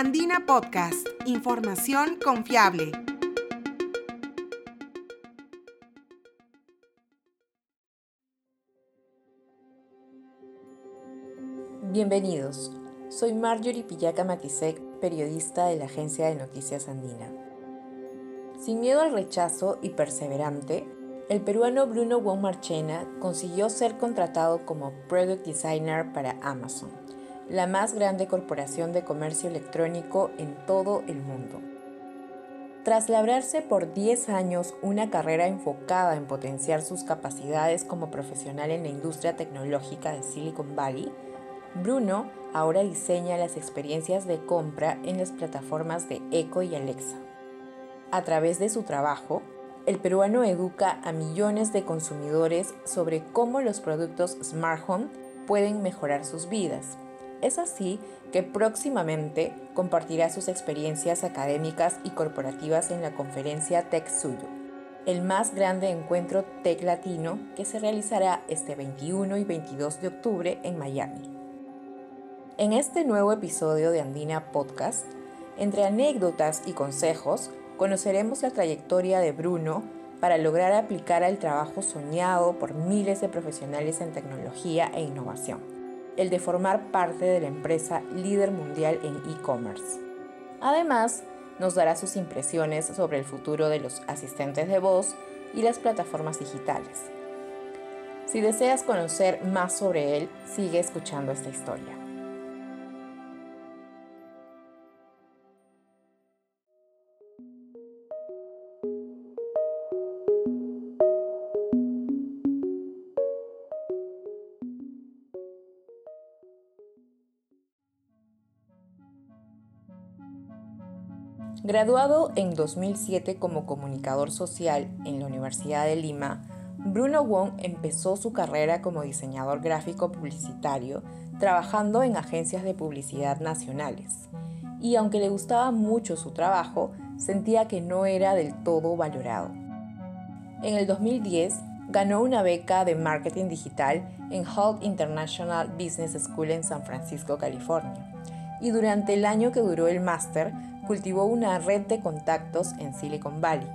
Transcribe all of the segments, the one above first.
Andina Podcast, información confiable. Bienvenidos. Soy Marjorie Pillaca Matisek, periodista de la agencia de noticias Andina. Sin miedo al rechazo y perseverante, el peruano Bruno Wong Marchena consiguió ser contratado como Product Designer para Amazon, la más grande corporación de comercio electrónico en todo el mundo. Tras labrarse por 10 años una carrera enfocada en potenciar sus capacidades como profesional en la industria tecnológica de Silicon Valley, Bruno ahora diseña las experiencias de compra en las plataformas de Echo y Alexa. A través de su trabajo, el peruano educa a millones de consumidores sobre cómo los productos Smart Home pueden mejorar sus vidas. Es así que próximamente compartirá sus experiencias académicas y corporativas en la conferencia TechSuyo, el más grande encuentro tech latino que se realizará este 21 y 22 de octubre en Miami. En este nuevo episodio de Andina Podcast, entre anécdotas y consejos, conoceremos la trayectoria de Bruno para lograr aplicar al trabajo soñado por miles de profesionales en tecnología e innovación, el de formar parte de la empresa líder mundial en e-commerce. Además, nos dará sus impresiones sobre el futuro de los asistentes de voz y las plataformas digitales. Si deseas conocer más sobre él, sigue escuchando esta historia. Graduado en 2007 como comunicador social en la Universidad de Lima, Bruno Wong empezó su carrera como diseñador gráfico publicitario trabajando en agencias de publicidad nacionales. Y aunque le gustaba mucho su trabajo, sentía que no era del todo valorado. En el 2010 ganó una beca de marketing digital en Hult International Business School en San Francisco, California. Y durante el año que duró el máster, cultivó una red de contactos en Silicon Valley.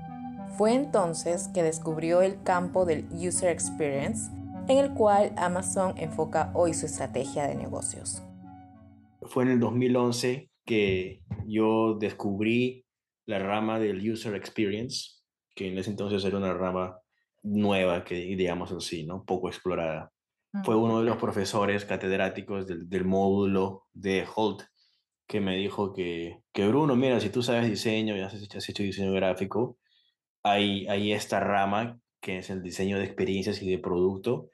Fue entonces que descubrió el campo del User Experience, en el cual Amazon enfoca hoy su estrategia de negocios. Fue en el 2011 que yo descubrí la rama del User Experience, que en ese entonces era una rama nueva, que digamos así, ¿no? poco explorada. Fue uno de los profesores catedráticos del, del módulo de Holt que me dijo que, que Bruno, mira, si tú sabes diseño y has hecho, diseño gráfico, hay, hay esta rama que es el diseño de experiencias y de producto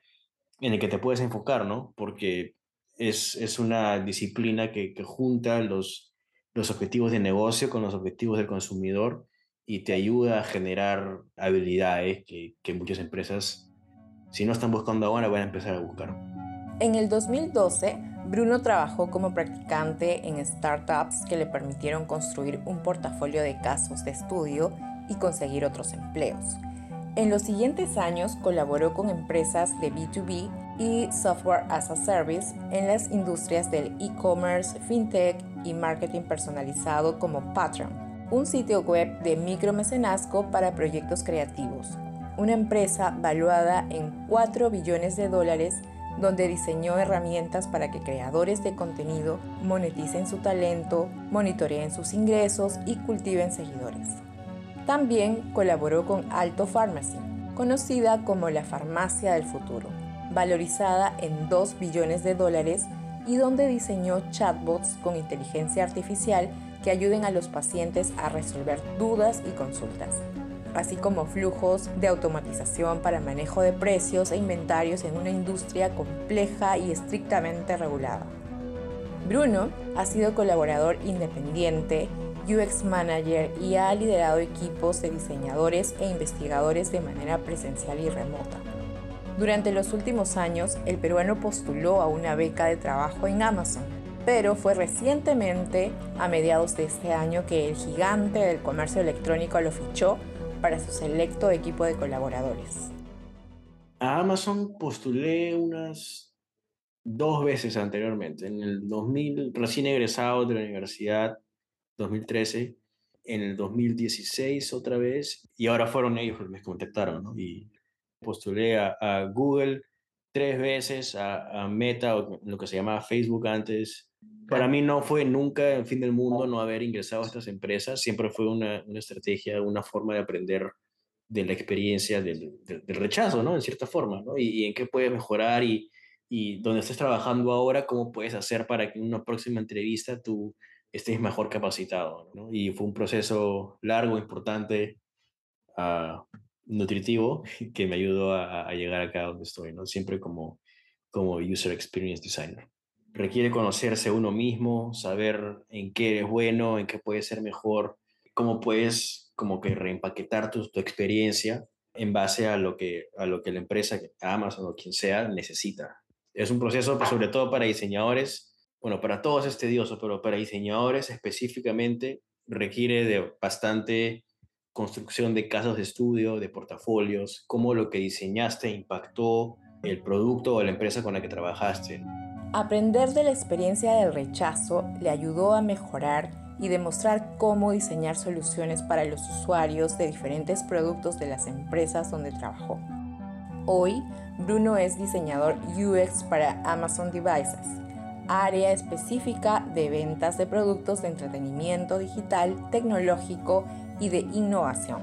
en el que te puedes enfocar, ¿no? Porque es, es una disciplina que, que junta los, los objetivos de negocio con los objetivos del consumidor y te ayuda a generar habilidades que, que muchas empresas, si no están buscando ahora, van a empezar a buscar. En el 2012, Bruno trabajó como practicante en startups que le permitieron construir un portafolio de casos de estudio y conseguir otros empleos. En los siguientes años colaboró con empresas de B2B y software as a service en las industrias del e-commerce, fintech y marketing personalizado como Patreon, un sitio web de micromecenazgo para proyectos creativos, una empresa valuada en 4 billones de dólares donde diseñó herramientas para que creadores de contenido moneticen su talento, monitoreen sus ingresos y cultiven seguidores. También colaboró con Alto Pharmacy, conocida como la farmacia del futuro, valorizada en 2 billones de dólares y donde diseñó chatbots con inteligencia artificial que ayuden a los pacientes a resolver dudas y consultas así como flujos de automatización para manejo de precios e inventarios en una industria compleja y estrictamente regulada. Bruno ha sido colaborador independiente, UX Manager y ha liderado equipos de diseñadores e investigadores de manera presencial y remota. Durante los últimos años, el peruano postuló a una beca de trabajo en Amazon, pero fue recientemente, a mediados de este año, que el gigante del comercio electrónico lo fichó para su selecto equipo de colaboradores. A Amazon postulé unas dos veces anteriormente. En el 2000, recién egresado de la universidad, 2013, en el 2016 otra vez, y ahora fueron ellos los que me contactaron, ¿no? Y postulé a, a Google tres veces, a, a, Meta, o lo que se llamaba Facebook antes. Para mí no fue nunca el fin del mundo no haber ingresado a estas empresas, siempre fue una, una estrategia, una forma de aprender de la experiencia del, del, del rechazo, ¿no? En cierta forma, ¿no? Y, y en qué puedes mejorar y, y donde estés trabajando ahora, cómo puedes hacer para que en una próxima entrevista tú estés mejor capacitado. ¿no? Y fue un proceso largo, importante, uh, nutritivo, que me ayudó a, a, llegar acá donde estoy, ¿no? siempre como, como User Experience Designer. Requiere conocerse uno mismo, saber en qué eres bueno, en qué puedes ser mejor, cómo puedes como que reempaquetar tu, experiencia en base a lo, que, a lo que la empresa, Amazon o quien sea, necesita. Es un proceso, pues, sobre todo para diseñadores, bueno, para todos es tedioso, pero para diseñadores específicamente requiere de bastante construcción de casos de estudio, de portafolios, cómo lo que diseñaste impactó el producto o la empresa con la que trabajaste. Aprender de la experiencia del rechazo le ayudó a mejorar y demostrar cómo diseñar soluciones para los usuarios de diferentes productos de las empresas donde trabajó. Hoy, Bruno es diseñador UX para Amazon Devices, área específica de ventas de productos de entretenimiento digital, tecnológico y de innovación,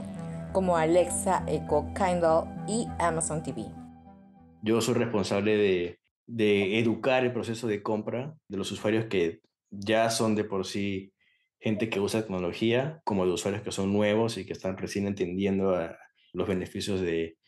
como Alexa, Echo, Kindle y Amazon TV. Yo soy responsable de, de educar el proceso de compra de los usuarios que ya son de por sí gente que usa tecnología, como de usuarios que son nuevos y que están recién entendiendo los beneficios de,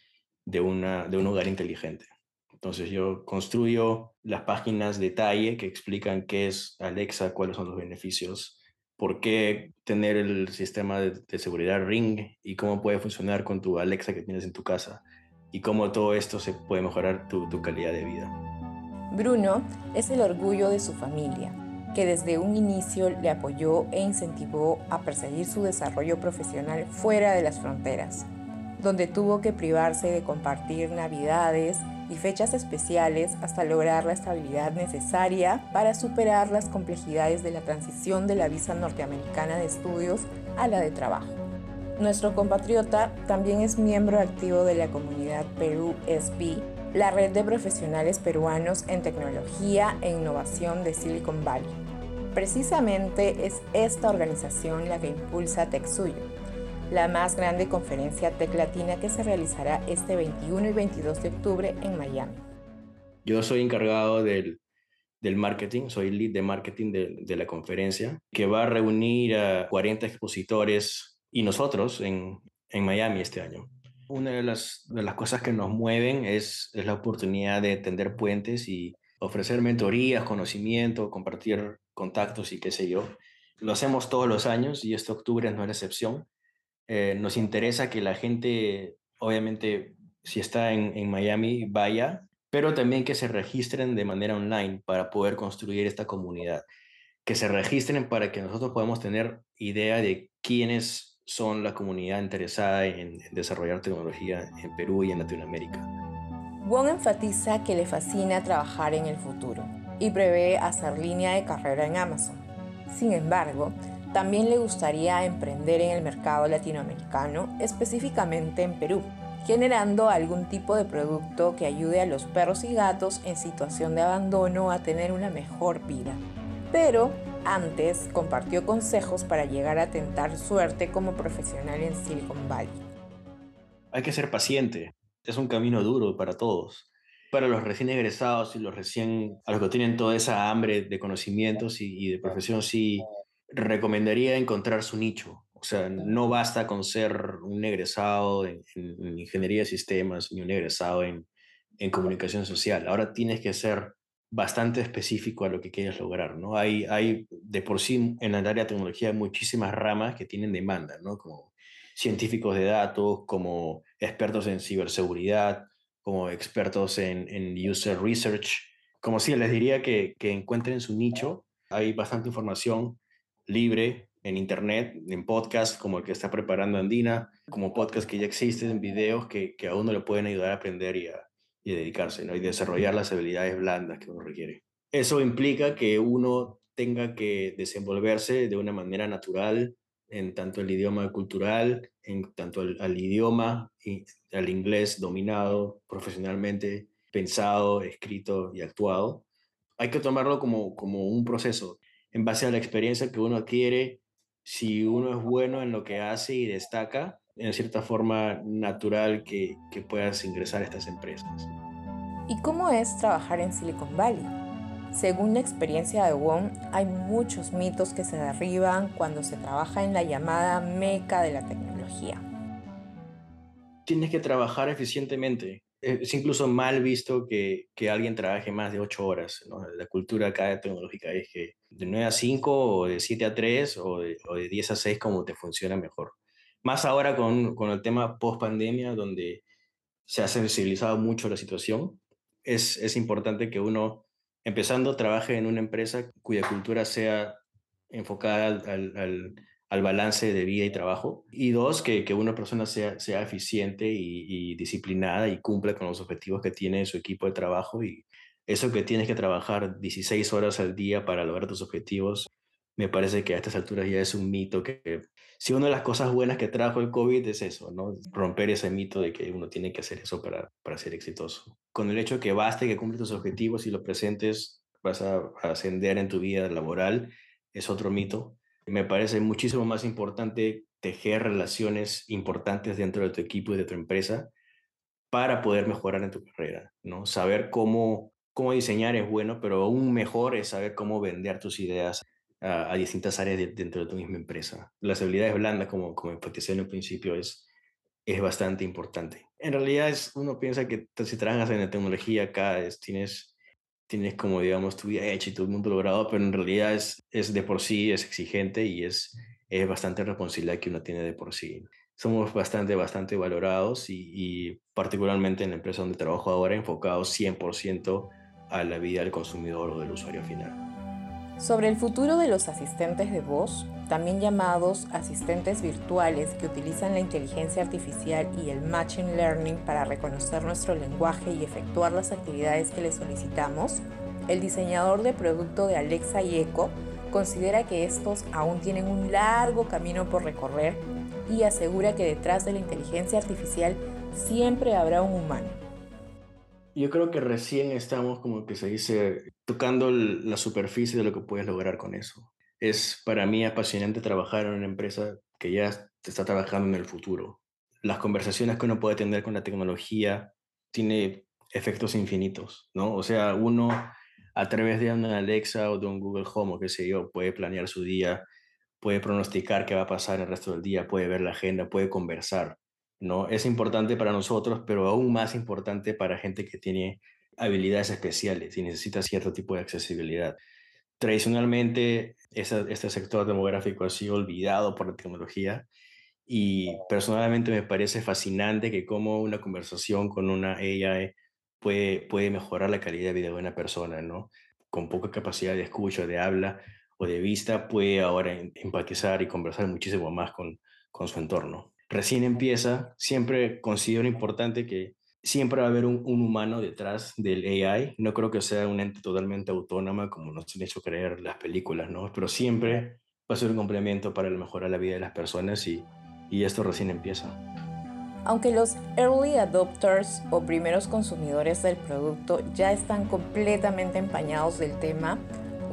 de, una, de un hogar inteligente. Entonces yo construyo las páginas detalle que explican qué es Alexa, cuáles son los beneficios, por qué tener el sistema de, de, seguridad Ring y cómo puede funcionar con tu Alexa que tienes en tu casa y cómo todo esto se puede mejorar tu, tu calidad de vida. Bruno es el orgullo de su familia, que desde un inicio le apoyó e incentivó a perseguir su desarrollo profesional fuera de las fronteras donde tuvo que privarse de compartir navidades y fechas especiales hasta lograr la estabilidad necesaria para superar las complejidades de la transición de la visa norteamericana de estudios a la de trabajo. Nuestro compatriota también es miembro activo de la comunidad Perú SB, la red de profesionales peruanos en tecnología e innovación de Silicon Valley. Precisamente es esta organización la que impulsa TechSuyo, la más grande conferencia Tech Latina que se realizará este 21 y 22 de octubre en Miami. Yo soy encargado del, del marketing, soy lead de marketing de, de, la conferencia, que va a reunir a 40 expositores y nosotros en, en Miami este año. Una de las, de las cosas que nos mueven es, es la oportunidad de tender puentes y ofrecer mentorías, conocimiento, compartir contactos y qué sé yo. Lo hacemos todos los años y este octubre no es la excepción. Eh, nos interesa que la gente, obviamente, si está en, en, Miami, vaya, pero también que se registren de manera online para poder construir esta comunidad. Que se registren para que nosotros podamos tener idea de quiénes son la comunidad interesada en, desarrollar tecnología en Perú y en Latinoamérica. Wong enfatiza que le fascina trabajar en el futuro y prevé hacer línea de carrera en Amazon. Sin embargo, también le gustaría emprender en el mercado latinoamericano, específicamente en Perú, generando algún tipo de producto que ayude a los perros y gatos en situación de abandono a tener una mejor vida. Pero antes compartió consejos para llegar a tentar suerte como profesional en Silicon Valley. Hay que ser paciente, es un camino duro para todos. Para los recién egresados y los recién, a los que tienen toda esa hambre de conocimientos y, de profesión, sí, recomendaría encontrar su nicho. O sea, no basta con ser un egresado en, en ingeniería de sistemas ni un egresado en, en, comunicación social. Ahora tienes que ser bastante específico a lo que quieres lograr, ¿no? Hay, hay de por sí en el área de tecnología muchísimas ramas que tienen demanda, ¿no? Como científicos de datos, como expertos en ciberseguridad, como expertos en, en user research. Como si les diría que, que encuentren su nicho. Hay bastante información libre en internet, en podcast como el que está preparando Andina, como podcast que ya existen, en videos que, que a uno le pueden ayudar a aprender y a, y dedicarse, ¿no? Y desarrollar las habilidades blandas que uno requiere. Eso implica que uno tenga que desenvolverse de una manera natural en tanto el idioma cultural, en tanto al, idioma y al inglés dominado profesionalmente, pensado, escrito y actuado. Hay que tomarlo como, como un proceso en base a la experiencia que uno adquiere. Si uno es bueno en lo que hace y destaca, en cierta forma natural que, que puedas ingresar a estas empresas. ¿Y cómo es trabajar en Silicon Valley? Según la experiencia de Wong, hay muchos mitos que se derriban cuando se trabaja en la llamada meca de la tecnología. Tienes que trabajar eficientemente. Es incluso mal visto que, que alguien trabaje más de ocho horas. La cultura acá tecnológica es que de 9 a 5 o de 7 a 3 o de, o de 10 a 6 como te funciona mejor. Más ahora con, con el tema post pandemia donde se ha sensibilizado mucho la situación, es, es importante que uno empezando, trabaje en una empresa cuya cultura sea enfocada al, al, balance de vida y trabajo. Y dos, que, que una persona sea, sea eficiente y, disciplinada y cumpla con los objetivos que tiene su equipo de trabajo. Y eso que tienes que trabajar 16 horas al día para lograr tus objetivos, me parece que a estas alturas ya es un mito que si una de las cosas buenas que trajo el COVID es eso, ¿no? Romper ese mito de que uno tiene que hacer eso para, para ser exitoso. Con el hecho de que baste que cumples tus objetivos y los presentes, vas a, ascender en tu vida laboral, es otro mito. Me parece muchísimo más importante tejer relaciones importantes dentro de tu equipo y de tu empresa para poder mejorar en tu carrera, ¿no? Saber cómo, cómo diseñar es bueno, pero aún mejor es saber cómo vender tus ideas a, distintas áreas dentro de tu misma empresa. Las habilidades blandas, como, como en el principio, es, es bastante importante. En realidad, es, uno piensa que si trabajas en la tecnología acá, es, tienes, tienes como, digamos, tu vida hecha y todo el mundo logrado, pero en realidad es, es de por sí, es exigente y es, es bastante responsabilidad que uno tiene de por sí. Somos bastante, bastante valorados y, y particularmente en la empresa donde trabajo ahora, enfocados 100% a la vida del consumidor o del usuario final. Sobre el futuro de los asistentes de voz, también llamados asistentes virtuales que utilizan la inteligencia artificial y el Machine Learning para reconocer nuestro lenguaje y efectuar las actividades que le solicitamos, el diseñador de producto de Alexa y Echo considera que estos aún tienen un largo camino por recorrer y asegura que detrás de la inteligencia artificial siempre habrá un humano. Yo creo que recién estamos, como que se dice, tocando la superficie de lo que puedes lograr con eso. Es para mí apasionante trabajar en una empresa que ya está trabajando en el futuro. Las conversaciones que uno puede tener con la tecnología tiene efectos infinitos, ¿no? O sea, uno a través de una Alexa o de un Google Home o qué sé yo, puede planear su día, puede pronosticar qué va a pasar el resto del día, puede ver la agenda, puede conversar. ¿No? Es importante para nosotros, pero aún más importante para gente que tiene habilidades especiales y necesita cierto tipo de accesibilidad. Tradicionalmente, este sector demográfico ha sido olvidado por la tecnología y personalmente me parece fascinante que como una conversación con una AI puede, puede mejorar la calidad de vida de una persona, ¿no? Con poca capacidad de escucha, de habla o de vista, puede ahora empatizar y conversar muchísimo más con, con su entorno recién empieza, siempre considero importante que siempre va a haber un, humano detrás del AI. No creo que sea un ente totalmente autónoma como nos han hecho creer las películas, ¿no? Pero siempre va a ser un complemento para mejorar la vida de las personas y, y esto recién empieza. Aunque los early adopters o primeros consumidores del producto ya están completamente empañados del tema,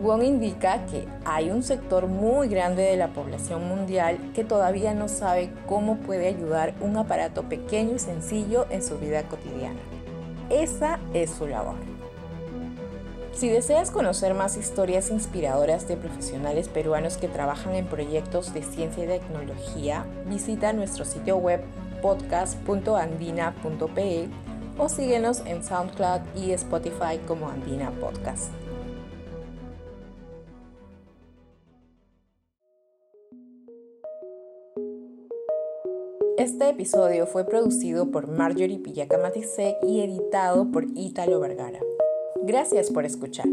Wong indica que hay un sector muy grande de la población mundial que todavía no sabe cómo puede ayudar un aparato pequeño y sencillo en su vida cotidiana. Esa es su labor. Si deseas conocer más historias inspiradoras de profesionales peruanos que trabajan en proyectos de ciencia y tecnología, visita nuestro sitio web podcast.andina.pe o síguenos en SoundCloud y Spotify como Andina Podcast. Este episodio fue producido por Marjorie Pillaca Matisek y editado por Ítalo Vergara. Gracias por escuchar.